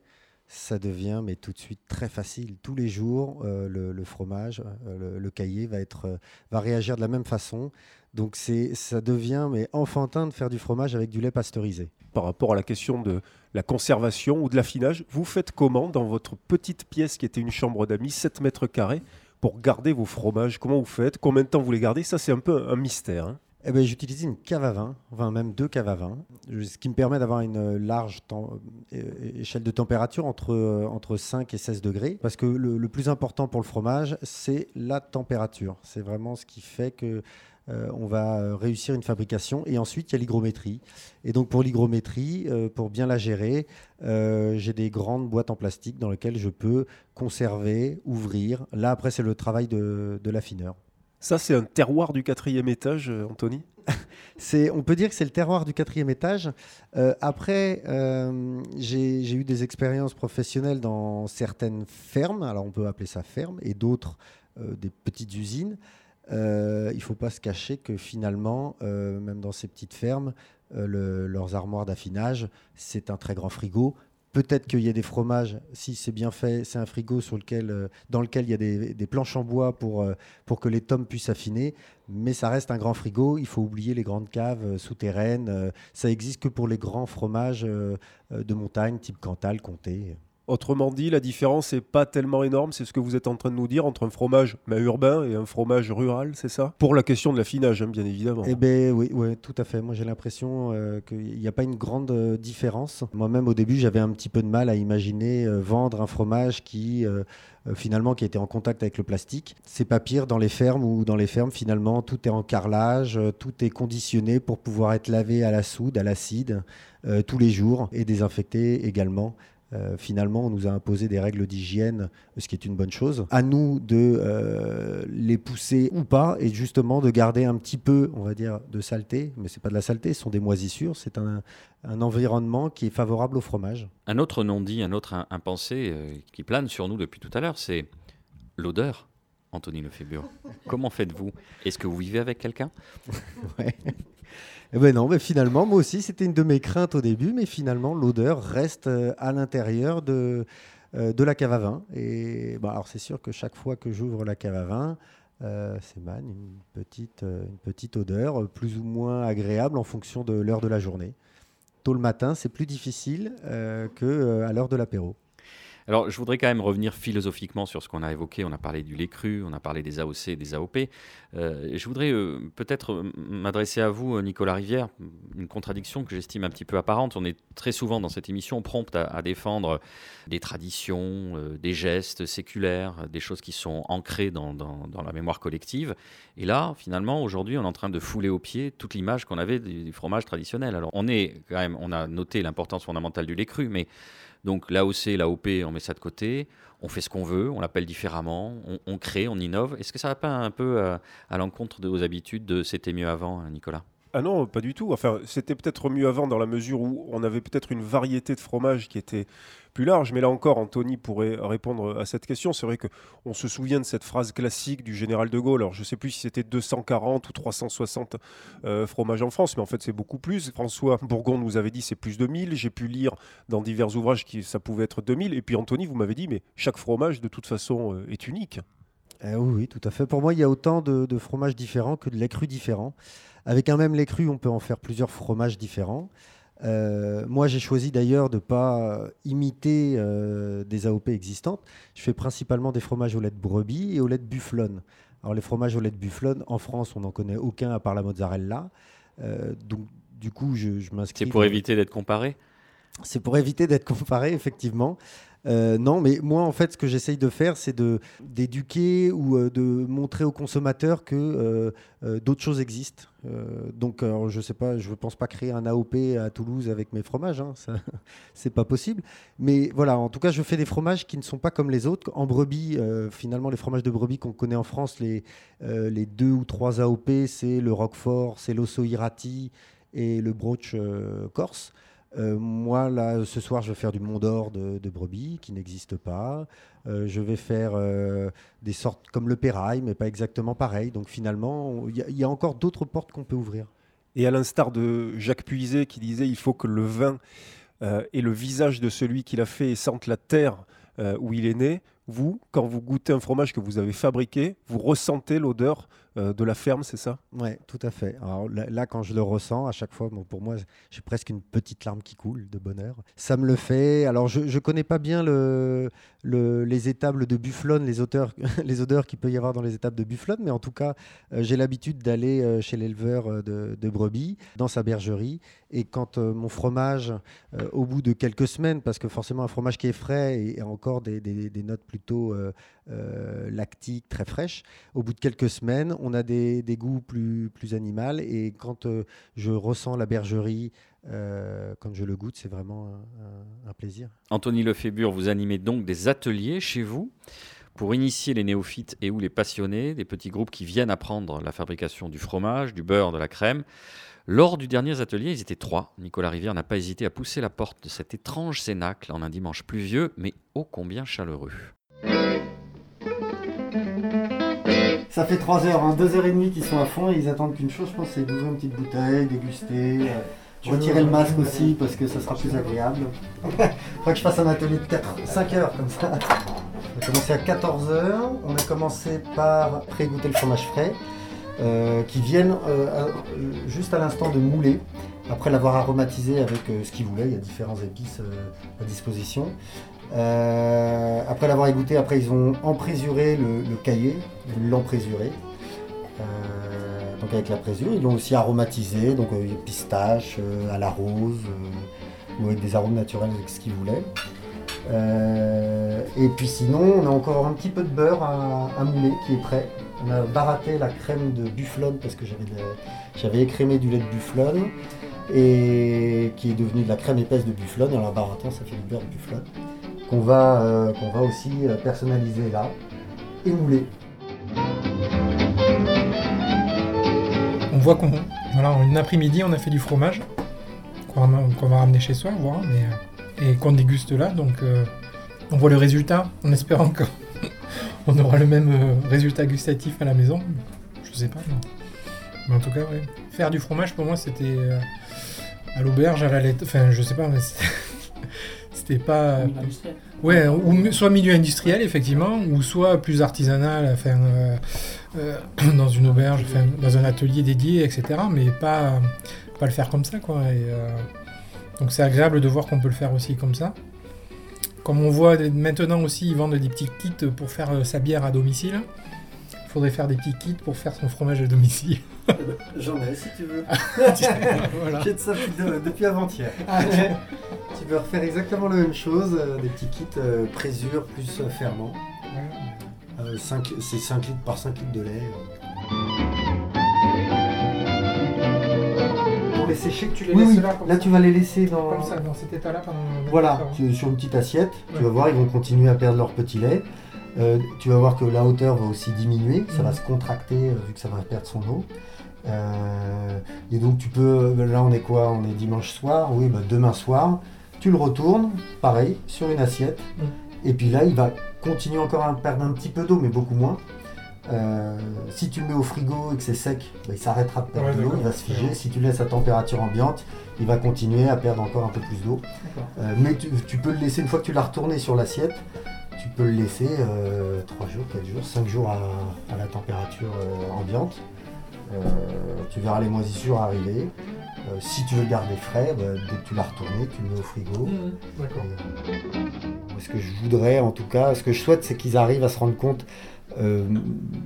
ça devient mais tout de suite très facile. Tous les jours, euh, le, fromage, euh, le, le cahier va, être, euh, va réagir de la même façon. Donc ça devient mais enfantin de faire du fromage avec du lait pasteurisé. Par rapport à la question de la conservation ou de l'affinage, vous faites comment dans votre petite pièce qui était une chambre d'amis, 7 mètres carrés, pour garder vos fromages? Comment vous faites? Combien de temps vous les gardez? Ça, c'est un peu un mystère. hein. Eh ben, j'utilise une cave à vin, enfin même deux caves à vin, ce qui me permet d'avoir une large euh, échelle de température entre, euh, entre 5 et 16 degrés. Parce que le, plus important pour le fromage, c'est la température. C'est vraiment ce qui fait que euh, on va euh, réussir une fabrication. Et ensuite, il y a l'hygrométrie. Et donc pour l'hygrométrie, euh, pour bien la gérer, euh, j'ai des grandes boîtes en plastique dans lesquelles je peux conserver, ouvrir. Là, après, c'est le travail de l'affineur. Ça, c'est un terroir du quatrième étage, euh, Anthony on peut dire que c'est le terroir du quatrième étage. Euh, après, euh, j'ai eu des expériences professionnelles dans certaines fermes, alors on peut appeler ça ferme, et d'autres des petites usines. Il ne faut pas se cacher que finalement, même dans ces petites fermes, le- leurs armoires d'affinage, c'est un très grand frigo. Peut-être qu'il y a des fromages, si c'est bien fait, c'est un frigo sur lequel, euh, dans lequel il y a des, planches en bois pour, euh, pour que les tomes puissent affiner mais ça reste un grand frigo. Il faut oublier les grandes caves euh, souterraines. Ça existe que pour les grands fromages de montagne, type Cantal, Comté. Autrement dit, la différence n'est pas tellement énorme, c'est ce que vous êtes en train de nous dire, entre un fromage mais urbain et un fromage rural, c'est ça? Pour la question de l'affinage, hein, bien évidemment. Eh bien, oui, tout à fait. Moi, j'ai l'impression euh, qu'il n'y a pas une grande euh, différence. Moi-même, au début, j'avais un petit peu de mal à imaginer euh, vendre un fromage qui, finalement, qui était en contact avec le plastique. C'est pas pire dans les fermes où, dans les fermes, finalement, tout est en carrelage, tout est conditionné pour pouvoir être lavé à la soude, à l'acide, tous les jours et désinfecté également. Euh, finalement, on nous a imposé des règles d'hygiène, ce qui est une bonne chose. À nous de euh, les pousser ou pas, et justement de garder un petit peu, on va dire, de saleté. Mais c'est pas de la saleté, ce sont des moisissures. C'est un, un environnement qui est favorable au fromage. Un autre non-dit, un autre im- impensé euh, qui plane sur nous depuis tout à l'heure, c'est l'odeur. Anthony Lefébure, comment faites-vous? Est-ce que vous vivez avec quelqu'un? Ouais. Eh ben non, mais finalement, moi aussi, c'était une de mes craintes au début, mais finalement, l'odeur reste euh, à l'intérieur de, euh, de la cave à vin. Et alors, c'est sûr que chaque fois que j'ouvre la cave à vin, euh, une petite, odeur, plus ou moins agréable en fonction de l'heure de la journée. Tôt le matin, c'est plus difficile euh, que euh, à l'heure de l'apéro. Alors, je voudrais quand même revenir philosophiquement sur ce qu'on a évoqué. On a parlé du lait cru, on a parlé des AOC des AOP. Euh, je voudrais euh, peut-être m'adresser à vous, Nicolas Rivière, une contradiction que j'estime un petit peu apparente. On est très souvent dans cette émission prompt à, défendre des traditions, euh, des gestes séculaires, des choses qui sont ancrées dans la mémoire collective. Et là, finalement, aujourd'hui, on est en train de fouler aux pieds toute l'image qu'on avait du, du fromage traditionnel. Alors, on est quand même, on a noté l'importance fondamentale du lait cru, mais donc l'AOC, l'AOP, on met ça de côté, on fait ce qu'on veut, on l'appelle différemment, on, crée, on innove. Est-ce que ça va pas un peu euh, à l'encontre de vos habitudes de c'était mieux avant, hein, Nicolas? Ah non, pas du tout. Enfin, c'était peut-être mieux avant dans la mesure où on avait peut-être une variété de fromages qui était plus large. Mais là encore, Anthony pourrait répondre à cette question. C'est vrai que on se souvient de cette phrase classique du général de Gaulle. Alors, je ne sais plus si c'était 240 ou 360 euh, fromages en France, mais en fait, c'est beaucoup plus. François Bourgon nous avait dit c'est plus de 1000. J'ai pu lire dans divers ouvrages que ça pouvait être 2000. Et puis Anthony, vous m'avez dit, mais chaque fromage, de toute façon, euh, est unique. Eh oui, tout à fait. Pour moi, il y a autant de, de fromages différents que de lait cru différents. Avec un même lait cru, on peut en faire plusieurs fromages différents. Euh, moi, j'ai choisi d'ailleurs de ne pas imiter euh, des AOP existantes. Je fais principalement des fromages au lait de brebis et au lait de bufflone. Alors, les fromages au lait de bufflone, en France, on n'en connaît aucun à part la mozzarella. Euh, donc, du coup, je, je m'inscris. C'est pour dans- éviter d'être comparé? C'est pour éviter d'être comparé, effectivement. Euh, non, mais moi, en fait, ce que j'essaye de faire, c'est d'éduquer ou euh, de montrer aux consommateurs que euh, d'autres choses existent. Donc, alors, je sais pas, je ne pense pas créer un AOP à Toulouse avec mes fromages, hein, c'est pas possible. Mais voilà, en tout cas, je fais des fromages qui ne sont pas comme les autres. En brebis, finalement, les fromages de brebis qu'on connaît en France, les, deux ou trois AOP, c'est le Roquefort, c'est l'Osso Irati et le Broach euh, Corse. Euh, moi, là, ce soir, je vais faire du Mont d'Or de, brebis qui n'existe pas. Euh, je vais faire euh, des sortes comme le Pérail, mais pas exactement pareil. Donc finalement, il y, a- encore d'autres portes qu'on peut ouvrir. Et à l'instar de Jacques Puiset qui disait il faut que le vin ait le visage de celui qui l'a fait et sente la terre où il est né, vous, quand vous goûtez un fromage que vous avez fabriqué, vous ressentez l'odeur euh, de la ferme, c'est ça? Ouais, tout à fait. Alors là, quand je le ressens, à chaque fois, bon, pour moi, j'ai presque une petite larme qui coule de bonheur. Ça me le fait. Alors, je ne connais pas bien le, le- les étables de bufflone, les, les odeurs qu'il peut y avoir dans les étapes de bufflone, mais en tout cas, euh, j'ai l'habitude d'aller euh, chez l'éleveur de, brebis, dans sa bergerie. Et quand mon fromage, au bout de quelques semaines, parce que forcément, un fromage qui est frais et, et encore des, des- des notes plutôt lactiques, très fraîches, au bout de quelques semaines, on a des, goûts plus, plus animaux. Et quand euh, je ressens la bergerie, euh, quand je le goûte, c'est vraiment un plaisir. Anthony Lefébure, vous animez donc des ateliers chez vous pour initier les néophytes et ou les passionnés, des petits groupes qui viennent apprendre la fabrication du fromage, du beurre, de la crème. Lors du dernier atelier, ils étaient trois. Nicolas Rivière n'a pas hésité à pousser la porte de cet étrange cénacle en un dimanche pluvieux, mais ô combien chaleureux. Ça fait 3 heures, hein, 2 heures et demie qu'ils sont à fond et ils attendent qu'une chose, je pense, c'est d'ouvrir une petite bouteille, déguster, euh, retirer le masque aussi parce que ça sera plus agréable. Faudrait que je fasse un atelier de 4, 5 heures comme ça. On a commencé à 14 heures, on a commencé par pré-goûter le fromage frais euh, qui viennent euh, à- juste à l'instant de mouler après l'avoir aromatisé avec euh, ce qu'ils voulaient, il y a différents épices à disposition. Euh, après l'avoir égoutté, après ils ont emprésuré le, le cahier, ils l'ont présuré. Euh, donc avec la présure, ils l'ont aussi aromatisé, donc euh, pistache, euh, à la rose, ou avec des arômes naturels avec ce qu'ils voulaient. Et puis sinon, on a encore un petit peu de beurre à, mouler qui est prêt. On a baratté la crème de bufflone parce que j'avais écrémé du lait de bufflone et qui est devenu de la crème épaisse de bufflone. Et en barattant, ça fait du beurre de bufflone qu'on va, euh, qu'on va aussi euh, personnaliser là et mouler. On voit qu'on, voilà, une après-midi, on a fait du fromage qu'on va ramener chez soi, voir, mais, euh, et qu'on déguste là. Donc, on voit le résultat en espérant qu'on aura le même résultat gustatif à la maison. Je sais pas. Mais, en tout cas, ouais. faire du fromage pour moi, c'était à l'auberge, à la lettre. Enfin, je sais pas, mais c'était- pas. Ouais, ou soit milieu industriel, effectivement, ou soit plus artisanal, enfin, euh, euh, dans une auberge, enfin, dans un atelier dédié, etc. Mais pas, pas le faire comme ça, quoi. Et, euh, donc c'est agréable de voir qu'on peut le faire aussi comme ça. Comme on voit maintenant aussi, ils vendent des petits kits pour faire sa bière à domicile. Faudrait faire des petits kits pour faire son fromage à domicile. J'en ai si tu veux. voilà. J'ai de ça depuis, depuis avant-hier. tu peux refaire exactement la même chose, euh, des petits kits euh, présure plus euh, ferment. Euh, c'est 5 litres par 5 litres de lait. Pour les sécher, que tu les Oui, laisses oui, là, comme là ça. tu vas les laisser dans, Comme ça, dans cet état-là pendant. Voilà, tu- sur une petite assiette, Ouais. tu vas voir, ils vont continuer à perdre leur petit lait. Euh, tu vas voir que la hauteur va aussi diminuer, ça va se contracter euh, vu que ça va perdre son eau. Euh, et donc tu peux, là on est quoi? On est dimanche soir, oui, bah, demain soir, tu le retournes, pareil, sur une assiette. Mhm. Et puis là, il va continuer encore à perdre un petit peu d'eau, mais beaucoup moins. Si tu le mets au frigo et que c'est sec, bah, il s'arrêtera de perdre Ouais, de l'eau, il va se figer. Si tu le laisses à température ambiante, il va continuer à perdre encore un peu plus d'eau. Mais tu, tu peux le laisser, une fois que tu l'as retourné sur l'assiette, tu peux le laisser 3 jours, 4 jours, 5 jours à, à la température euh, ambiante. Euh, tu verras les moisissures arriver. Euh, si tu veux le garder frais, bah, dès que tu l'as retourné, tu le mets au frigo. D'accord. Euh, ce que je voudrais, en tout cas, ce que je souhaite, c'est qu'ils arrivent à se rendre compte euh,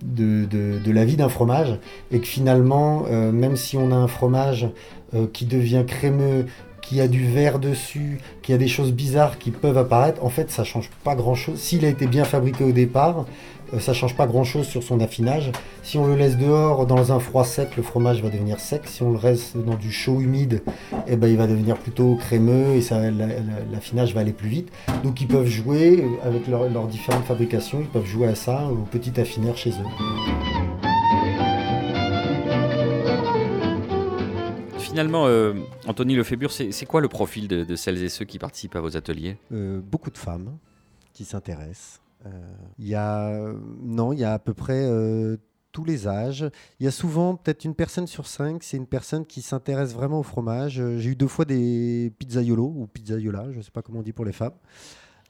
de, de- de la vie d'un fromage et que finalement, euh, même si on a un fromage euh, qui devient crémeux, qu'il y a du verre dessus, qu'il y a des choses bizarres qui peuvent apparaître, en fait, ça change pas grand-chose. S'il a été bien fabriqué au départ, euh, ça change pas grand-chose sur son affinage. Si on le laisse dehors dans un froid sec, le fromage va devenir sec. Si on le reste dans du chaud humide, eh ben, il va devenir plutôt crémeux et l'affinage va aller plus vite. Donc ils peuvent jouer euh, avec leur- leurs différentes fabrications, ils peuvent jouer à ça au petit affineur chez eux. Finalement, euh, Anthony Lefébure, c'est quoi le profil de, celles et ceux qui participent à vos ateliers? Euh, beaucoup de femmes qui s'intéressent. Euh, Il y a non, il y a à peu près tous les âges. Il y a souvent peut-être une personne sur cinq, c'est une personne qui s'intéresse vraiment au fromage. J'ai eu deux fois des pizzaiolos ou pizzaiolas, je ne sais pas comment on dit pour les femmes.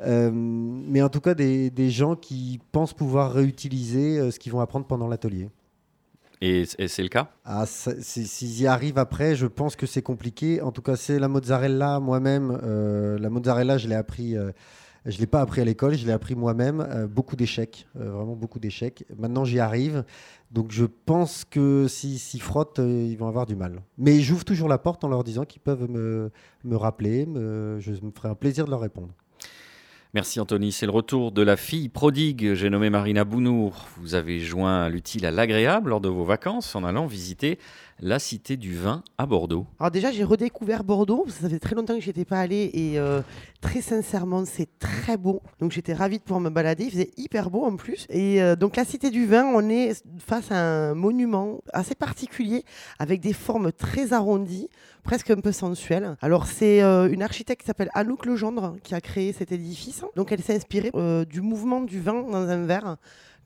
Mais en tout cas, des, gens qui pensent pouvoir réutiliser ce qu'ils vont apprendre pendant l'atelier. Et, c'est le cas? Ah, S'ils y arrivent après, je pense que c'est compliqué. En tout cas, c'est la mozzarella moi-même. euh, la mozzarella, je l'ai appris. euh, je l'ai pas appris à l'école, je l'ai appris moi-même. euh, beaucoup d'échecs, vraiment beaucoup d'échecs. Maintenant, j'y arrive. Donc, je pense que s'ils s'y frottent, ils vont avoir du mal. Mais j'ouvre toujours la porte en leur disant qu'ils peuvent me, me rappeler. je me ferai un plaisir de leur répondre. Merci Anthony. C'est le retour de la fille prodigue. J'ai nommé Marina Bounour. Vous avez joint l'utile à l'agréable lors de vos vacances en allant visiter la Cité du Vin à Bordeaux. Alors déjà, j'ai redécouvert Bordeaux. Ça fait très longtemps que j'y étais pas allée et euh, très sincèrement, c'est très beau. Donc j'étais ravie de pouvoir me balader. Il faisait hyper beau en plus. Et euh, donc la Cité du Vin, on est face à un monument assez particulier avec des formes très arrondies, presque un peu sensuelles. Alors c'est euh, une architecte qui s'appelle Anouk Legendre qui a créé cet édifice. Donc elle s'est inspirée du mouvement du vin dans un verre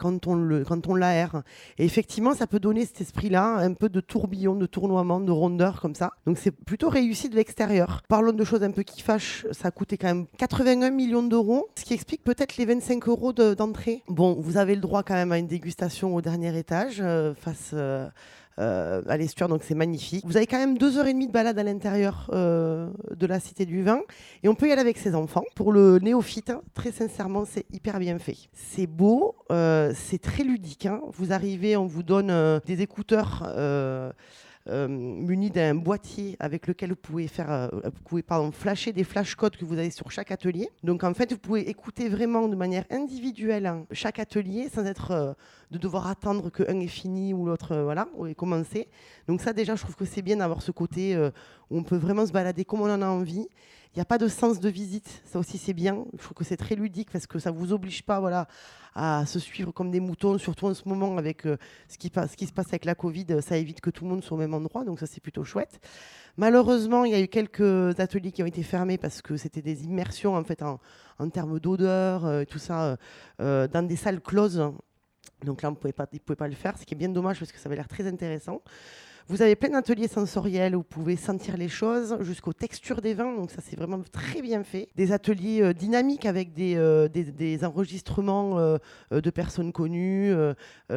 quand on le quand on l'aère. Et effectivement, ça peut donner cet esprit-là, un peu de tourbillon, de tournoiement, de rondeur comme ça. Donc c'est plutôt réussi de l'extérieur. Parlons de choses un peu qui fâchent. Ça a coûté quand même 81 millions d'euros, ce qui explique peut-être les 25 euros de- d'entrée. bon, vous avez le droit quand même à une dégustation au dernier étage euh, face. euh, à l'estuaire, donc c'est magnifique. Vous avez quand même deux heures et demie de balade à l'intérieur euh, de la Cité du Vin et on peut y aller avec ses enfants. Pour le néophyte, hein, très sincèrement, c'est hyper bien fait. C'est beau, euh, c'est très ludique. hein. Vous arrivez, on vous donne euh, des écouteurs. Euh, munis d'un boîtier avec lequel vous pouvez faire, euh, vous pouvez pardon, flasher des flashcodes que vous avez sur chaque atelier. Donc en fait, vous pouvez écouter vraiment de manière individuelle hein, chaque atelier sans être euh, de devoir attendre qu'un est fini ou l'autre voilà est commencé. Donc ça déjà, je trouve que c'est bien d'avoir ce côté où on peut vraiment se balader comme on en a envie. Il n'y a pas de sens de visite, ça aussi c'est bien. Je trouve que c'est très ludique parce que ça vous oblige pas voilà, à se suivre comme des moutons, surtout en ce moment avec euh, ce, qui se passe avec la Covid, ça évite que tout le monde soit au même endroit, donc ça c'est plutôt chouette. Malheureusement, il y a eu quelques ateliers qui ont été fermés parce que c'était des immersions en fait en, termes d'odeur, euh, tout ça, euh, euh, dans des salles closes. Donc là, on ils ne pouvaient pas le faire, ce qui est bien dommage parce que ça avait l'air très intéressant. Vous avez plein d'ateliers sensoriels où vous pouvez sentir les choses jusqu'aux textures des vins, donc ça c'est vraiment très bien fait. Des ateliers euh, dynamiques avec des, euh, des, enregistrements euh, de personnes connues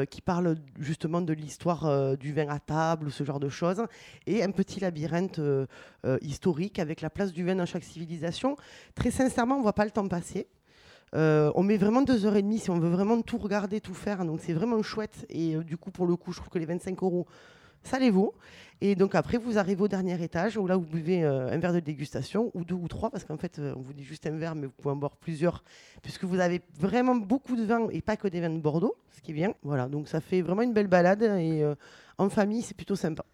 qui parlent justement de l'histoire du vin à table, ce genre de choses. Et un petit labyrinthe historique avec la place du vin dans chaque civilisation. Très sincèrement, on ne voit pas le temps passer. On met vraiment deux heures et demie si on veut vraiment tout regarder, tout faire. Donc c'est vraiment chouette. Et du coup, pour le coup, je trouve que les 25 euros, vaut. Et donc après, vous arrivez au dernier étage où là, vous buvez euh, un verre de dégustation ou deux ou trois, parce qu'en fait, euh, on vous dit juste un verre, mais vous pouvez en boire plusieurs, puisque vous avez vraiment beaucoup de vins et pas que des vins de Bordeaux, ce qui est bien. Voilà, donc ça fait vraiment une belle balade et euh, en famille, c'est plutôt sympa.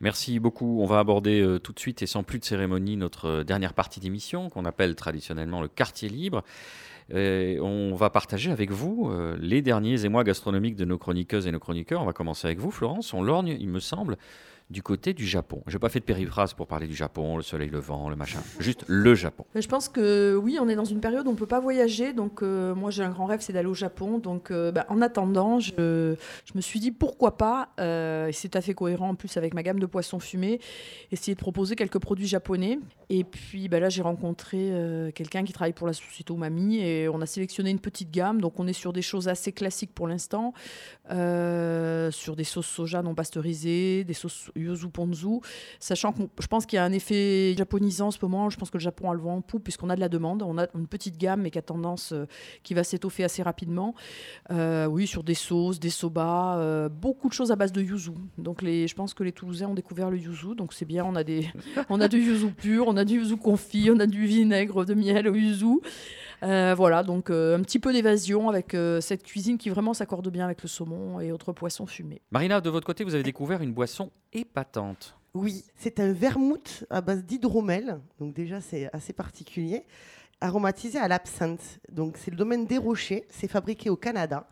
Merci beaucoup. On va aborder tout de suite et sans plus de cérémonie notre dernière partie d'émission qu'on appelle traditionnellement le quartier libre. On va partager avec vous euh, les derniers émois gastronomiques de nos chroniqueuses et nos chroniqueurs. On va commencer avec vous, Florence. On lorgne, il me semble, du côté du Japon. J'ai pas fait de périphrase pour parler du Japon, le soleil levant, le machin. Juste le Japon. Je pense que oui, on est dans une période où on peut pas voyager. Donc euh, moi, j'ai un grand rêve, c'est d'aller au Japon. Donc euh, bah, en attendant, je, me suis dit pourquoi pas, euh, c'est tout à fait cohérent en plus avec ma gamme de poissons fumés, essayer de proposer quelques produits japonais. Et puis bah, là, j'ai rencontré euh, quelqu'un qui travaille pour la société Umami et on a sélectionné une petite gamme. Donc on est sur des choses assez classiques pour l'instant, sur des sauces soja non pasteurisées, des sauces yuzu ponzu, sachant que je pense qu'il y a un effet japonisant en ce moment. Je pense que le Japon a le vent en poupe puisqu'on a de la demande. On a une petite gamme mais qui a tendance, euh, qui va s'étoffer assez rapidement. Euh, oui, sur des sauces, des soba, euh, beaucoup de choses à base de yuzu. Donc je pense que les Toulousains ont découvert le yuzu, donc c'est bien. On a des, on a du yuzu pur, on a du yuzu confit, on a du vinaigre de miel au yuzu. Euh, voilà, donc euh, un petit peu d'évasion avec euh, cette cuisine qui vraiment s'accorde bien avec le saumon et autres poissons fumés. Marina, de votre côté, vous avez découvert une boisson épatante. Oui, c'est un vermouth à base d'hydromel, donc déjà c'est assez particulier, aromatisé à l'absinthe. Donc c'est le domaine des Rochers, c'est fabriqué au Canada.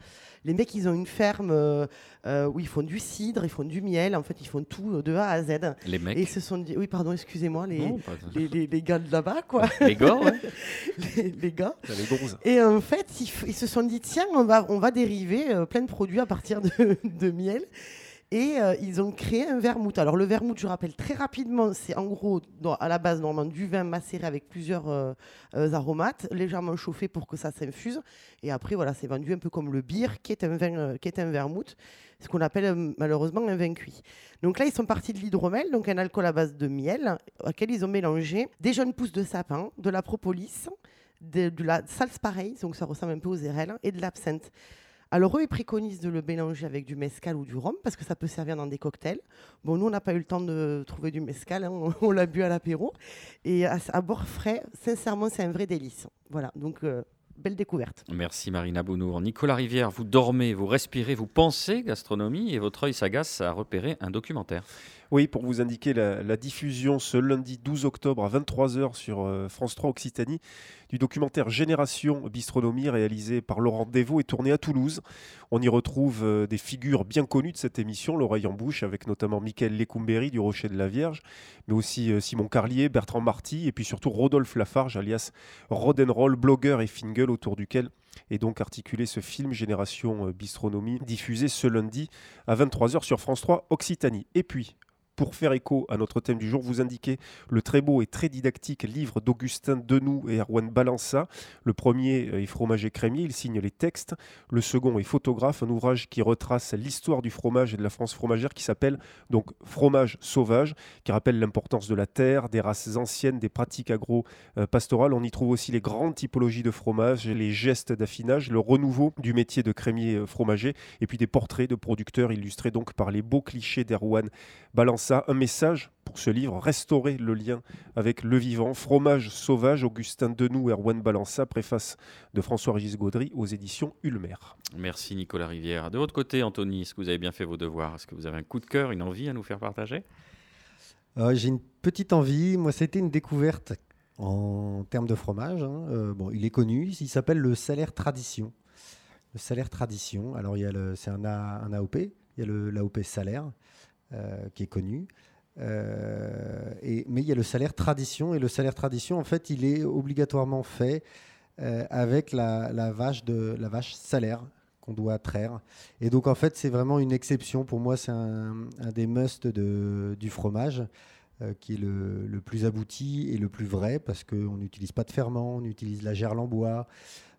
Les mecs, ils ont une ferme euh, euh, où ils font du cidre, ils font du miel, en fait, ils font tout euh, de A à Z. Les mecs. Et ils se sont dit, oui, pardon, excusez-moi, les, Non, les, les- les gars de là-bas, quoi, Les gars, ouais. les, gars. Et en fait, ils, se sont dit, tiens, on va, on va dériver euh, plein de produits à partir de, de miel. Et euh, ils ont créé un vermouth. Alors le vermouth, je rappelle très rapidement, c'est en gros à la base normalement du vin macéré avec plusieurs euh, euh, aromates, légèrement chauffé pour que ça s'infuse. Et après voilà, c'est vendu un peu comme le beer, qui est un vermouth, ce qu'on appelle malheureusement un vin cuit. Donc là, ils sont partis de l'hydromel, donc un alcool à base de miel, auquel ils ont mélangé des jeunes pousses de sapin, de la propolis, de, de la salse pareil, donc ça ressemble un peu aux érelles, et de l'absinthe. Alors eux, ils préconisent de le mélanger avec du mescal ou du rhum parce que ça peut servir dans des cocktails. Bon, nous, on n'a pas eu le temps de trouver du mescal, hein, on, l'a bu à l'apéro. Et à, à bord frais, sincèrement, c'est un vrai délice. Voilà, donc euh, belle découverte. Merci Marina Bounour. Nicolas Rivière, vous dormez, vous respirez, vous pensez gastronomie et votre œil sagace a repéré un documentaire. Oui, pour vous indiquer la, diffusion ce lundi 12 octobre à 23h sur euh, France 3 Occitanie du documentaire Génération Bistronomie réalisé par Laurent Devaux et tourné à Toulouse. On y retrouve euh, des figures bien connues de cette émission, l'oreille en bouche, avec notamment Michael Lécoumbéry du Rocher de la Vierge, mais aussi euh, Simon Carlier, Bertrand Marty et puis surtout Rodolphe Lafarge, alias Rodenroll, blogueur et fingle autour duquel est donc articulé ce film Génération Bistronomie diffusé ce lundi à 23h sur France 3 Occitanie. Et puis, pour faire écho à notre thème du jour, vous indiquez le très beau et très didactique livre d'Augustin Denoux et Erwan Balança. Le premier est fromager crémier, il signe les textes. Le second est photographe, un ouvrage qui retrace l'histoire du fromage et de la France fromagère qui s'appelle donc Fromage sauvage, qui rappelle l'importance de la terre, des races anciennes, des pratiques agro-pastorales. On y trouve aussi les grandes typologies de fromage, les gestes d'affinage, le renouveau du métier de crémier euh, fromager, et puis des portraits de producteurs illustrés donc par les beaux clichés d'Erwan Balança. Un message pour ce livre, restaurer le lien avec le vivant. Fromage sauvage, Augustin Denoux, Erwan Balança, préface de François-Régis Gaudry aux éditions Ulmer. Merci Nicolas Rivière. De votre côté, Anthony, est-ce que vous avez bien fait vos devoirs? Est-ce que vous avez un coup de cœur, une envie à nous faire partager? Euh, J'ai une petite envie. Moi, c'était une découverte en termes de fromage. hein. Euh, bon, il est connu. Il s'appelle le salaire tradition. Le salaire tradition. Alors, il y a le, c'est un, A- un AOP. Il y a le l'AOP salaire qui est connu. Euh, mais il y a le salaire tradition. Et le salaire tradition, en fait, il est obligatoirement fait euh, avec la, vache de la vache salaire qu'on doit traire. Et donc, en fait, c'est vraiment une exception. Pour moi, c'est un, des musts du fromage euh, qui est le, plus abouti et le plus vrai parce qu'on n'utilise pas de ferment, on utilise la gerle en bois.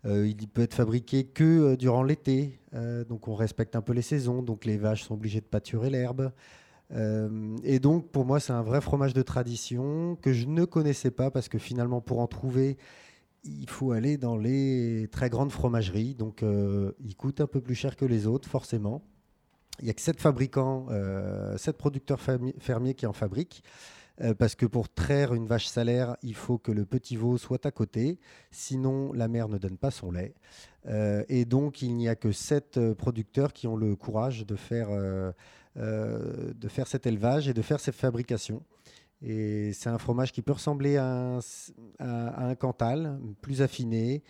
Euh, il peut être fabriqué que euh, durant l'été, euh, donc on respecte un peu les saisons, donc les vaches sont obligées de pâturer l'herbe. Euh, et donc pour moi c'est un vrai fromage de tradition que je ne connaissais pas parce que finalement pour en trouver il faut aller dans les très grandes fromageries, donc euh, il coûte un peu plus cher que les autres forcément. Il n'y a que sept fabricants, euh, producteurs fermi- fermiers qui en fabriquent. euh, parce que pour traire une vache salaire, il faut que le petit veau soit à côté, sinon la mère ne donne pas son lait. Et donc il n'y a que sept producteurs qui ont le courage de faire, de faire cet élevage et de faire cette fabrication. Et c'est un fromage qui peut ressembler à un, Cantal, plus affiné,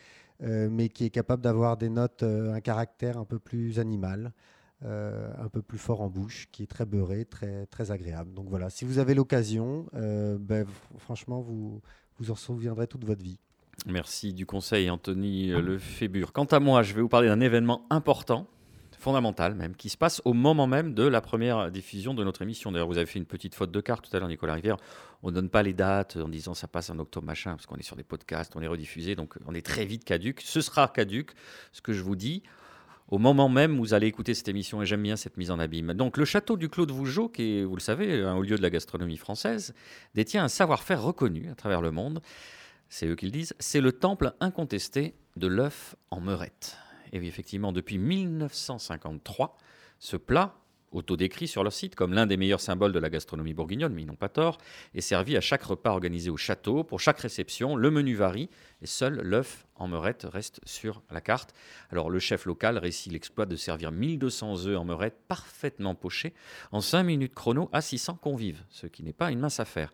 euh, mais qui est capable d'avoir des notes, euh, un caractère un peu plus animal euh, un peu plus fort en bouche, qui est très beurré, très, très agréable. Donc voilà, si vous avez l'occasion, euh, ben, fr- franchement, vous vous en souviendrez toute votre vie. Merci du conseil, Anthony euh, Lefébure. Quant à moi, je vais vous parler d'un événement important, fondamental même, qui se passe au moment même de la première diffusion de notre émission. D'ailleurs, vous avez fait une petite faute de carte tout à l'heure, Nicolas Rivière. On ne donne pas les dates en disant ça passe en octobre, machin, parce qu'on est sur des podcasts, on est rediffusé, donc on est très vite caduque. Ce sera caduque, ce que je vous dis. au moment même où vous allez écouter cette émission, et j'aime bien cette mise en abîme. Donc le château du Clos de Vougeot, qui est, vous le savez, un haut lieu de la gastronomie française, détient un savoir-faire reconnu à travers le monde. C'est eux qui le disent. C'est le temple incontesté de l'œuf en meurette. Et oui, effectivement, depuis 1953, ce plat, autodécrit sur leur site comme l'un des meilleurs symboles de la gastronomie bourguignonne, mais ils n'ont pas tort, est servi à chaque repas organisé au château. Pour chaque réception, le menu varie et seul l'œuf en meurette reste sur la carte. Alors le chef local réussit l'exploit de servir 1200 œufs en meurette parfaitement pochés en 5 minutes chrono à 600 convives, ce qui n'est pas une mince affaire.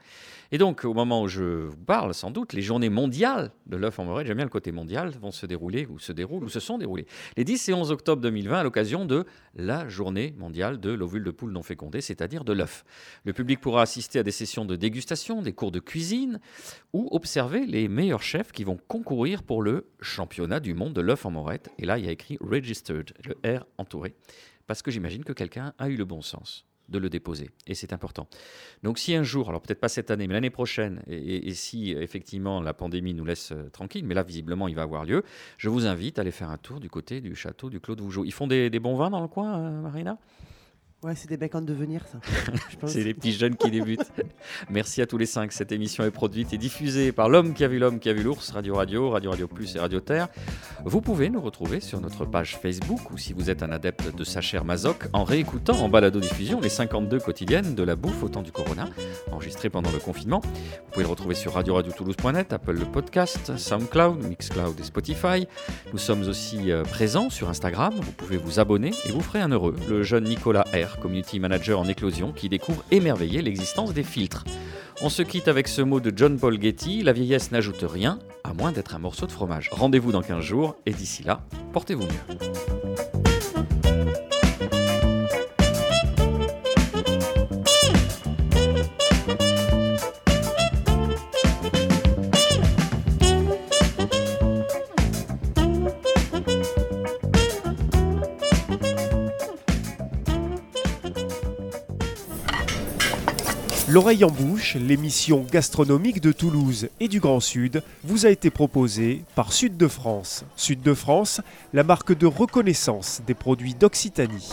Et donc au moment où je vous parle, sans doute, les journées mondiales de l'œuf en meurette, j'aime bien le côté mondial, vont se dérouler ou se déroulent ou se sont déroulées les 10 et 11 octobre 2020 à l'occasion de la journée mondiale de l'ovule de poule non fécondé, c'est-à-dire de l'œuf. Le public pourra assister à des sessions de dégustation, des cours de cuisine ou observer les meilleurs chefs qui vont concourir pour le championnat du monde de l'œuf en morette. Et là, il y a écrit registered, le R entouré, parce que j'imagine que quelqu'un a eu le bon sens de le déposer. Et c'est important. Donc si un jour, alors peut-être pas cette année, mais l'année prochaine, et, si effectivement la pandémie nous laisse euh, tranquille, mais là visiblement il va avoir lieu, je vous invite à aller faire un tour du côté du château du Clos de Vougeot. Ils font des, des bons vins dans le coin, euh, Marina? Ouais, c'est des mecs en devenir, ça. C'est les petits jeunes qui débutent. Merci à tous les cinq. Cette émission est produite et diffusée par l'homme qui a vu l'homme qui a vu l'ours, Radio Radio, Radio Radio Plus et Radio Terre. Vous pouvez nous retrouver sur notre page Facebook ou si vous êtes un adepte de Sacher Mazoc en réécoutant en balado-diffusion les 52 quotidiennes de la bouffe au temps du Corona, enregistrées pendant le confinement. Vous pouvez le retrouver sur Radio Radio Toulouse.net, Apple le podcast, SoundCloud, Mixcloud et Spotify. Nous sommes aussi euh, présents sur Instagram. Vous pouvez vous abonner et vous ferez un heureux. Le jeune Nicolas R community manager en éclosion, qui découvre émerveillé l'existence des filtres. On se quitte avec ce mot de John Paul Getty, la vieillesse n'ajoute rien, à moins d'être un morceau de fromage. Rendez-vous dans 15 jours, et d'ici là, portez-vous mieux. L'oreille en bouche, l'émission gastronomique de Toulouse et du Grand Sud, vous a été proposée par Sud de France. Sud de France, la marque de reconnaissance des produits d'Occitanie.